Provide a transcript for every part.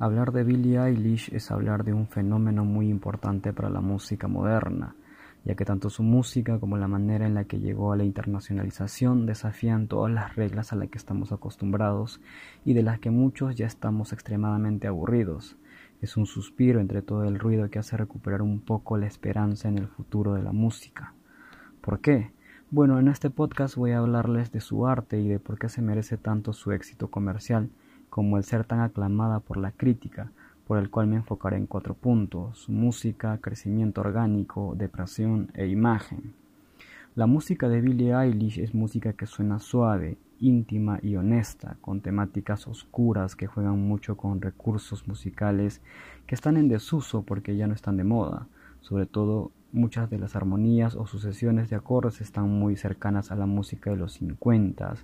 Hablar de Billie Eilish es hablar de un fenómeno muy importante para la música moderna, ya que tanto su música como la manera en la que llegó a la internacionalización desafían todas las reglas a las que estamos acostumbrados y de las que muchos ya estamos extremadamente aburridos. Es un suspiro entre todo el ruido que hace recuperar un poco la esperanza en el futuro de la música. ¿Por qué? Bueno, en este podcast voy a hablarles de su arte y de por qué se merece tanto su éxito comercial como el ser tan aclamada por la crítica, por el cual me enfocaré en cuatro puntos, música, crecimiento orgánico, depresión e imagen. La música de Billie Eilish es música que suena suave, íntima y honesta, con temáticas oscuras que juegan mucho con recursos musicales que están en desuso porque ya no están de moda, sobre todo Muchas de las armonías o sucesiones de acordes están muy cercanas a la música de los 50,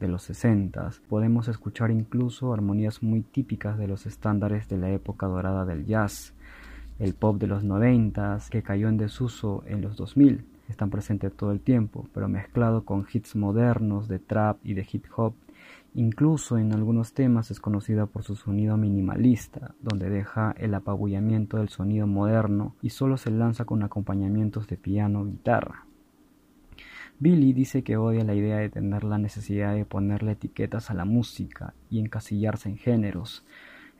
de los 60. Podemos escuchar incluso armonías muy típicas de los estándares de la época dorada del jazz. El pop de los 90, que cayó en desuso en los 2000, están presentes todo el tiempo, pero mezclado con hits modernos de trap y de hip hop Incluso en algunos temas es conocida por su sonido minimalista, donde deja el apabullamiento del sonido moderno y solo se lanza con acompañamientos de piano guitarra. Billy dice que odia la idea de tener la necesidad de ponerle etiquetas a la música y encasillarse en géneros.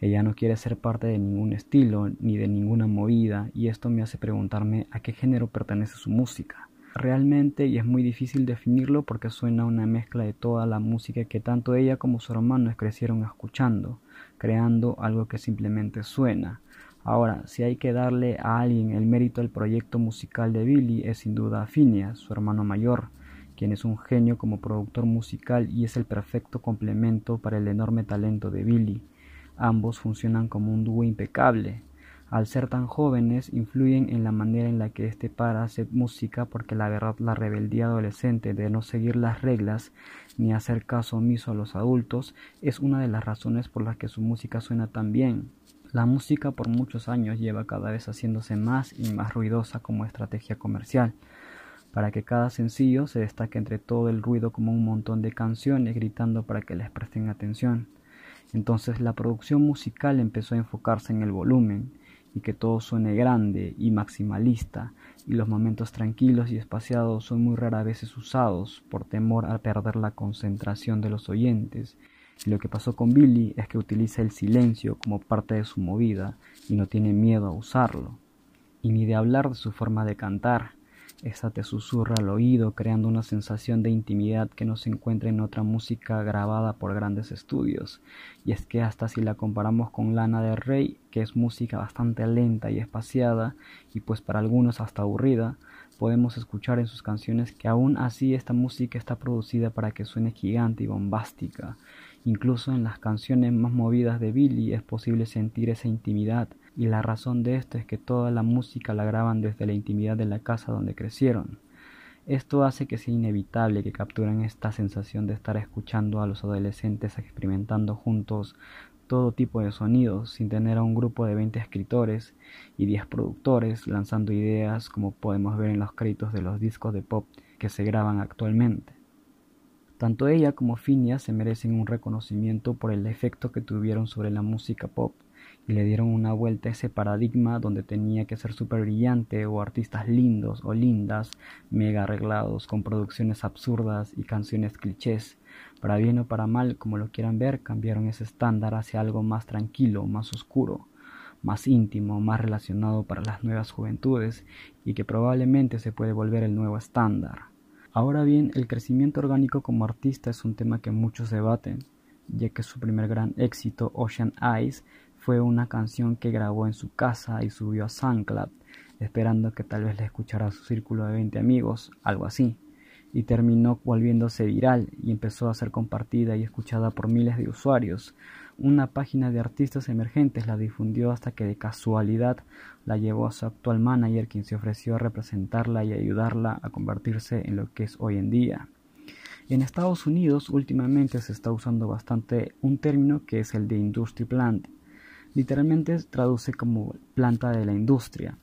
Ella no quiere ser parte de ningún estilo ni de ninguna movida y esto me hace preguntarme a qué género pertenece su música realmente y es muy difícil definirlo porque suena una mezcla de toda la música que tanto ella como su hermano crecieron escuchando, creando algo que simplemente suena. Ahora, si hay que darle a alguien el mérito del proyecto musical de Billy es sin duda Phineas, su hermano mayor, quien es un genio como productor musical y es el perfecto complemento para el enorme talento de Billy. Ambos funcionan como un dúo impecable, al ser tan jóvenes, influyen en la manera en la que éste para hacer música porque la verdad la rebeldía adolescente de no seguir las reglas ni hacer caso omiso a los adultos es una de las razones por las que su música suena tan bien. La música por muchos años lleva cada vez haciéndose más y más ruidosa como estrategia comercial, para que cada sencillo se destaque entre todo el ruido como un montón de canciones gritando para que les presten atención. Entonces la producción musical empezó a enfocarse en el volumen, y que todo suene grande y maximalista, y los momentos tranquilos y espaciados son muy rara veces usados por temor a perder la concentración de los oyentes. Y lo que pasó con Billy es que utiliza el silencio como parte de su movida y no tiene miedo a usarlo. Y ni de hablar de su forma de cantar, esta te susurra al oído creando una sensación de intimidad que no se encuentra en otra música grabada por grandes estudios. Y es que hasta si la comparamos con Lana del Rey, que es música bastante lenta y espaciada, y pues para algunos hasta aburrida, podemos escuchar en sus canciones que aún así esta música está producida para que suene gigante y bombástica. Incluso en las canciones más movidas de Billy es posible sentir esa intimidad y la razón de esto es que toda la música la graban desde la intimidad de la casa donde crecieron. Esto hace que sea inevitable que capturen esta sensación de estar escuchando a los adolescentes experimentando juntos todo tipo de sonidos sin tener a un grupo de 20 escritores y 10 productores lanzando ideas como podemos ver en los créditos de los discos de pop que se graban actualmente. Tanto ella como Phineas se merecen un reconocimiento por el efecto que tuvieron sobre la música pop y le dieron una vuelta a ese paradigma donde tenía que ser súper brillante o artistas lindos o lindas, mega arreglados, con producciones absurdas y canciones clichés. Para bien o para mal, como lo quieran ver, cambiaron ese estándar hacia algo más tranquilo, más oscuro, más íntimo, más relacionado para las nuevas juventudes y que probablemente se puede volver el nuevo estándar. Ahora bien, el crecimiento orgánico como artista es un tema que muchos debaten, ya que su primer gran éxito, Ocean Eyes, fue una canción que grabó en su casa y subió a SoundCloud, esperando que tal vez la escuchara su círculo de 20 amigos, algo así, y terminó volviéndose viral y empezó a ser compartida y escuchada por miles de usuarios. Una página de artistas emergentes la difundió hasta que de casualidad la llevó a su actual manager, quien se ofreció a representarla y ayudarla a convertirse en lo que es hoy en día. En Estados Unidos últimamente se está usando bastante un término que es el de industry plant, Literalmente traduce como planta de la industria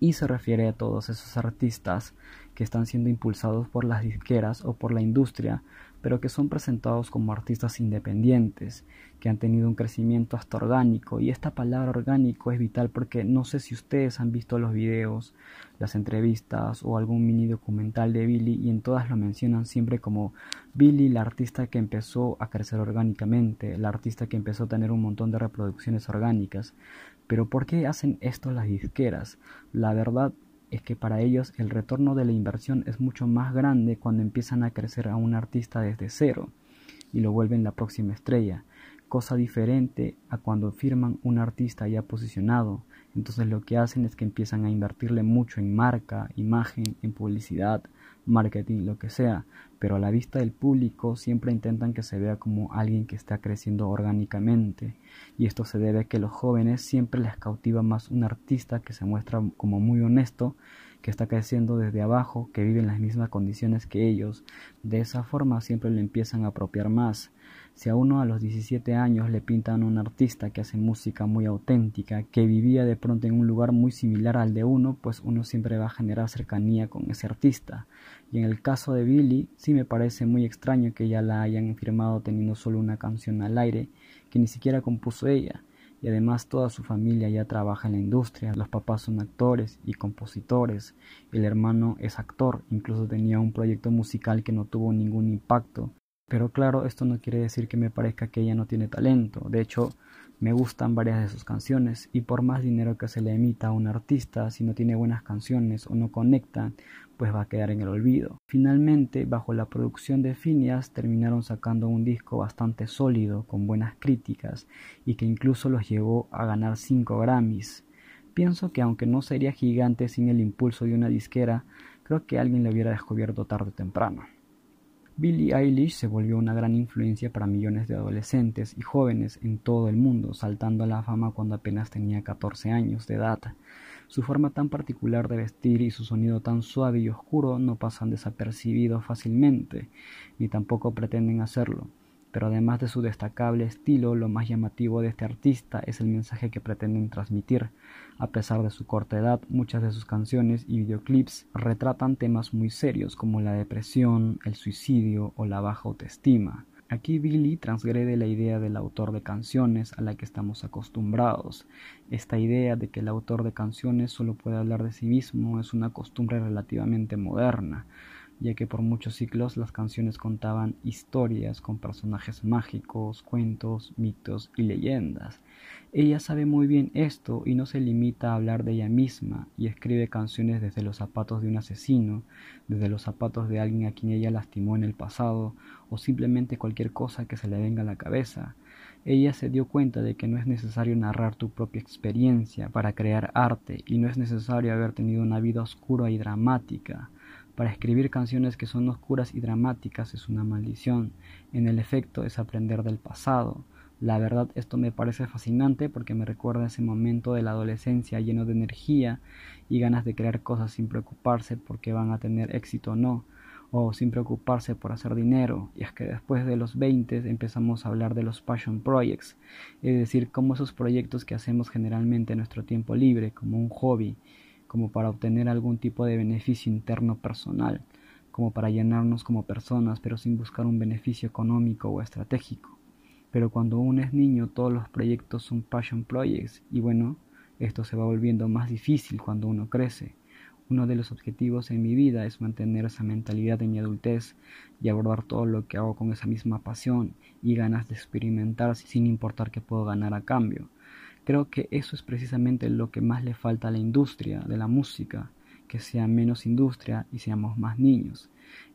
y se refiere a todos esos artistas que están siendo impulsados por las disqueras o por la industria pero que son presentados como artistas independientes, que han tenido un crecimiento hasta orgánico. Y esta palabra orgánico es vital porque no sé si ustedes han visto los videos, las entrevistas o algún mini documental de Billy y en todas lo mencionan siempre como Billy, la artista que empezó a crecer orgánicamente, la artista que empezó a tener un montón de reproducciones orgánicas. Pero ¿por qué hacen esto las disqueras? La verdad es que para ellos el retorno de la inversión es mucho más grande cuando empiezan a crecer a un artista desde cero y lo vuelven la próxima estrella, cosa diferente a cuando firman un artista ya posicionado. Entonces lo que hacen es que empiezan a invertirle mucho en marca, imagen, en publicidad, marketing, lo que sea, pero a la vista del público siempre intentan que se vea como alguien que está creciendo orgánicamente, y esto se debe a que los jóvenes siempre les cautiva más un artista que se muestra como muy honesto, que está creciendo desde abajo, que vive en las mismas condiciones que ellos. De esa forma siempre le empiezan a apropiar más. Si a uno a los 17 años le pintan a un artista que hace música muy auténtica, que vivía de pronto en un lugar muy similar al de uno, pues uno siempre va a generar cercanía con ese artista. Y en el caso de Billy, sí me parece muy extraño que ya la hayan firmado teniendo solo una canción al aire, que ni siquiera compuso ella. Y además toda su familia ya trabaja en la industria, los papás son actores y compositores, el hermano es actor, incluso tenía un proyecto musical que no tuvo ningún impacto pero claro, esto no quiere decir que me parezca que ella no tiene talento. De hecho, me gustan varias de sus canciones y por más dinero que se le emita a un artista, si no tiene buenas canciones o no conecta, pues va a quedar en el olvido. Finalmente, bajo la producción de Phineas, terminaron sacando un disco bastante sólido, con buenas críticas y que incluso los llevó a ganar 5 Grammys. Pienso que aunque no sería gigante sin el impulso de una disquera, creo que alguien lo hubiera descubierto tarde o temprano. Billie Eilish se volvió una gran influencia para millones de adolescentes y jóvenes en todo el mundo, saltando a la fama cuando apenas tenía 14 años de edad. Su forma tan particular de vestir y su sonido tan suave y oscuro no pasan desapercibidos fácilmente, ni tampoco pretenden hacerlo pero además de su destacable estilo, lo más llamativo de este artista es el mensaje que pretenden transmitir. A pesar de su corta edad, muchas de sus canciones y videoclips retratan temas muy serios como la depresión, el suicidio o la baja autoestima. Aquí Billy transgrede la idea del autor de canciones a la que estamos acostumbrados. Esta idea de que el autor de canciones solo puede hablar de sí mismo es una costumbre relativamente moderna ya que por muchos siglos las canciones contaban historias con personajes mágicos, cuentos, mitos y leyendas. Ella sabe muy bien esto y no se limita a hablar de ella misma y escribe canciones desde los zapatos de un asesino, desde los zapatos de alguien a quien ella lastimó en el pasado o simplemente cualquier cosa que se le venga a la cabeza. Ella se dio cuenta de que no es necesario narrar tu propia experiencia para crear arte y no es necesario haber tenido una vida oscura y dramática. Para escribir canciones que son oscuras y dramáticas es una maldición. En el efecto es aprender del pasado. La verdad esto me parece fascinante porque me recuerda ese momento de la adolescencia lleno de energía y ganas de crear cosas sin preocuparse porque van a tener éxito o no, o sin preocuparse por hacer dinero. Y es que después de los 20 empezamos a hablar de los passion projects, es decir, como esos proyectos que hacemos generalmente en nuestro tiempo libre, como un hobby como para obtener algún tipo de beneficio interno personal, como para llenarnos como personas, pero sin buscar un beneficio económico o estratégico. Pero cuando uno es niño, todos los proyectos son passion projects, y bueno, esto se va volviendo más difícil cuando uno crece. Uno de los objetivos en mi vida es mantener esa mentalidad en mi adultez y abordar todo lo que hago con esa misma pasión y ganas de experimentar sin importar qué puedo ganar a cambio. Creo que eso es precisamente lo que más le falta a la industria de la música, que sea menos industria y seamos más niños.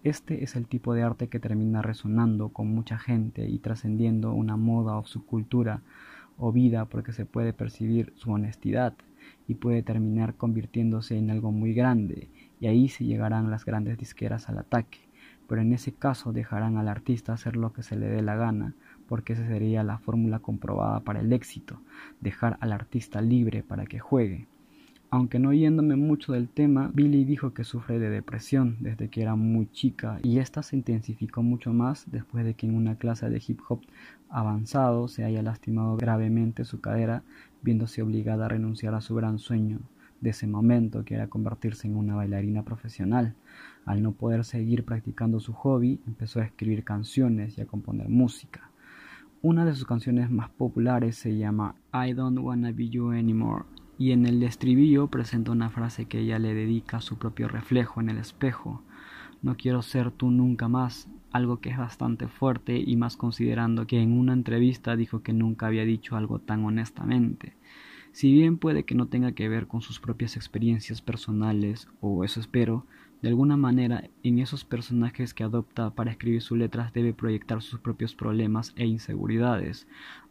Este es el tipo de arte que termina resonando con mucha gente y trascendiendo una moda o subcultura o vida porque se puede percibir su honestidad y puede terminar convirtiéndose en algo muy grande y ahí se llegarán las grandes disqueras al ataque, pero en ese caso dejarán al artista hacer lo que se le dé la gana porque esa sería la fórmula comprobada para el éxito, dejar al artista libre para que juegue. Aunque no yéndome mucho del tema, Billy dijo que sufre de depresión desde que era muy chica y esta se intensificó mucho más después de que en una clase de hip hop avanzado se haya lastimado gravemente su cadera, viéndose obligada a renunciar a su gran sueño de ese momento, que era convertirse en una bailarina profesional. Al no poder seguir practicando su hobby, empezó a escribir canciones y a componer música. Una de sus canciones más populares se llama I Don't Wanna Be You Anymore y en el estribillo presenta una frase que ella le dedica a su propio reflejo en el espejo. No quiero ser tú nunca más, algo que es bastante fuerte y más considerando que en una entrevista dijo que nunca había dicho algo tan honestamente. Si bien puede que no tenga que ver con sus propias experiencias personales, o eso espero, de alguna manera en esos personajes que adopta para escribir sus letras debe proyectar sus propios problemas e inseguridades,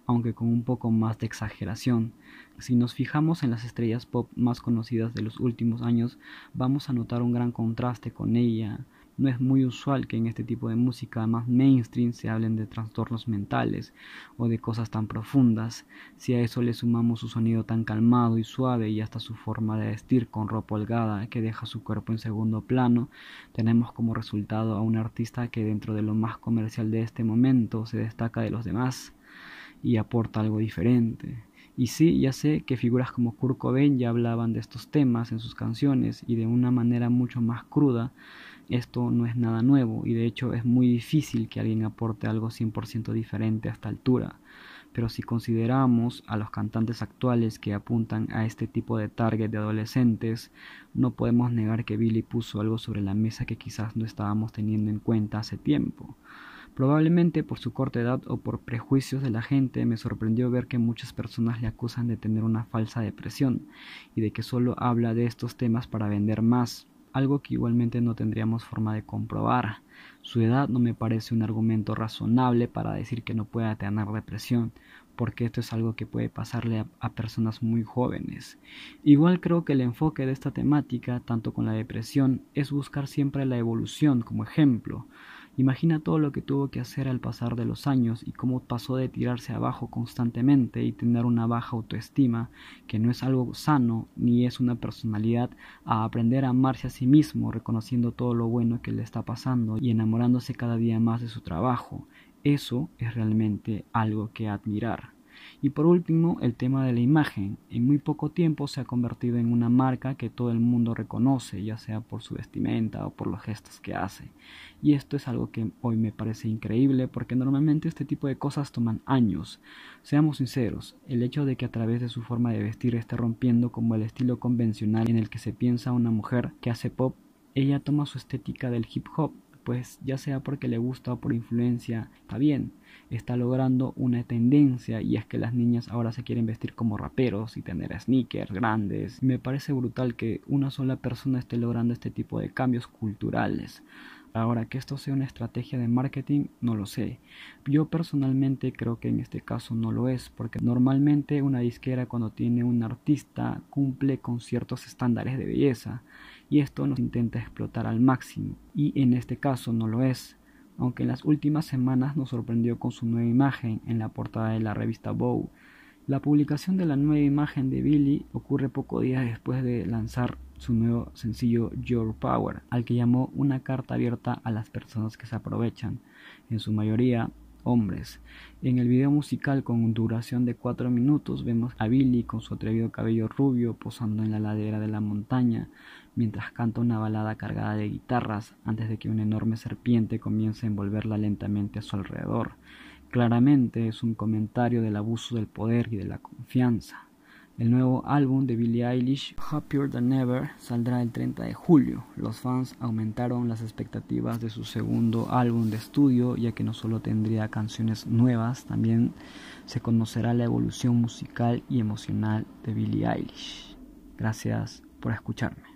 aunque con un poco más de exageración. Si nos fijamos en las estrellas pop más conocidas de los últimos años, vamos a notar un gran contraste con ella, no es muy usual que en este tipo de música más mainstream se hablen de trastornos mentales o de cosas tan profundas. Si a eso le sumamos su sonido tan calmado y suave y hasta su forma de vestir con ropa holgada que deja su cuerpo en segundo plano, tenemos como resultado a un artista que dentro de lo más comercial de este momento se destaca de los demás y aporta algo diferente. Y sí, ya sé que figuras como Kurt Cobain ya hablaban de estos temas en sus canciones y de una manera mucho más cruda, esto no es nada nuevo y de hecho es muy difícil que alguien aporte algo 100% diferente a esta altura. Pero si consideramos a los cantantes actuales que apuntan a este tipo de target de adolescentes, no podemos negar que Billy puso algo sobre la mesa que quizás no estábamos teniendo en cuenta hace tiempo. Probablemente por su corta edad o por prejuicios de la gente me sorprendió ver que muchas personas le acusan de tener una falsa depresión y de que solo habla de estos temas para vender más algo que igualmente no tendríamos forma de comprobar. Su edad no me parece un argumento razonable para decir que no pueda tener depresión, porque esto es algo que puede pasarle a, personas muy jóvenes. Igual creo que el enfoque de esta temática, tanto con la depresión, es buscar siempre la evolución como ejemplo, Imagina todo lo que tuvo que hacer al pasar de los años y cómo pasó de tirarse abajo constantemente y tener una baja autoestima, que no es algo sano ni es una personalidad, a aprender a amarse a sí mismo, reconociendo todo lo bueno que le está pasando y enamorándose cada día más de su trabajo. Eso es realmente algo que admirar. Y por último, el tema de la imagen. En muy poco tiempo se ha convertido en una marca que todo el mundo reconoce, ya sea por su vestimenta o por los gestos que hace. Y esto es algo que hoy me parece increíble porque normalmente este tipo de cosas toman años. Seamos sinceros, el hecho de que a través de su forma de vestir esté rompiendo como el estilo convencional en el que se piensa una mujer que hace pop, ella toma su estética del hip hop pues ya sea porque le gusta o por influencia, está bien, está logrando una tendencia y es que las niñas ahora se quieren vestir como raperos y tener sneakers grandes. Me parece brutal que una sola persona esté logrando este tipo de cambios culturales. Ahora, que esto sea una estrategia de marketing, no lo sé. Yo personalmente creo que en este caso no lo es, porque normalmente una disquera cuando tiene un artista cumple con ciertos estándares de belleza y esto nos intenta explotar al máximo y en este caso no lo es aunque en las últimas semanas nos sorprendió con su nueva imagen en la portada de la revista Vogue. La publicación de la nueva imagen de Billy ocurre pocos días después de lanzar su nuevo sencillo Your Power, al que llamó una carta abierta a las personas que se aprovechan, en su mayoría hombres. En el video musical con duración de 4 minutos vemos a Billy con su atrevido cabello rubio posando en la ladera de la montaña mientras canta una balada cargada de guitarras antes de que una enorme serpiente comience a envolverla lentamente a su alrededor. Claramente es un comentario del abuso del poder y de la confianza. El nuevo álbum de Billie Eilish, Happier Than Ever, saldrá el 30 de julio. Los fans aumentaron las expectativas de su segundo álbum de estudio, ya que no solo tendría canciones nuevas, también se conocerá la evolución musical y emocional de Billie Eilish. Gracias por escucharme.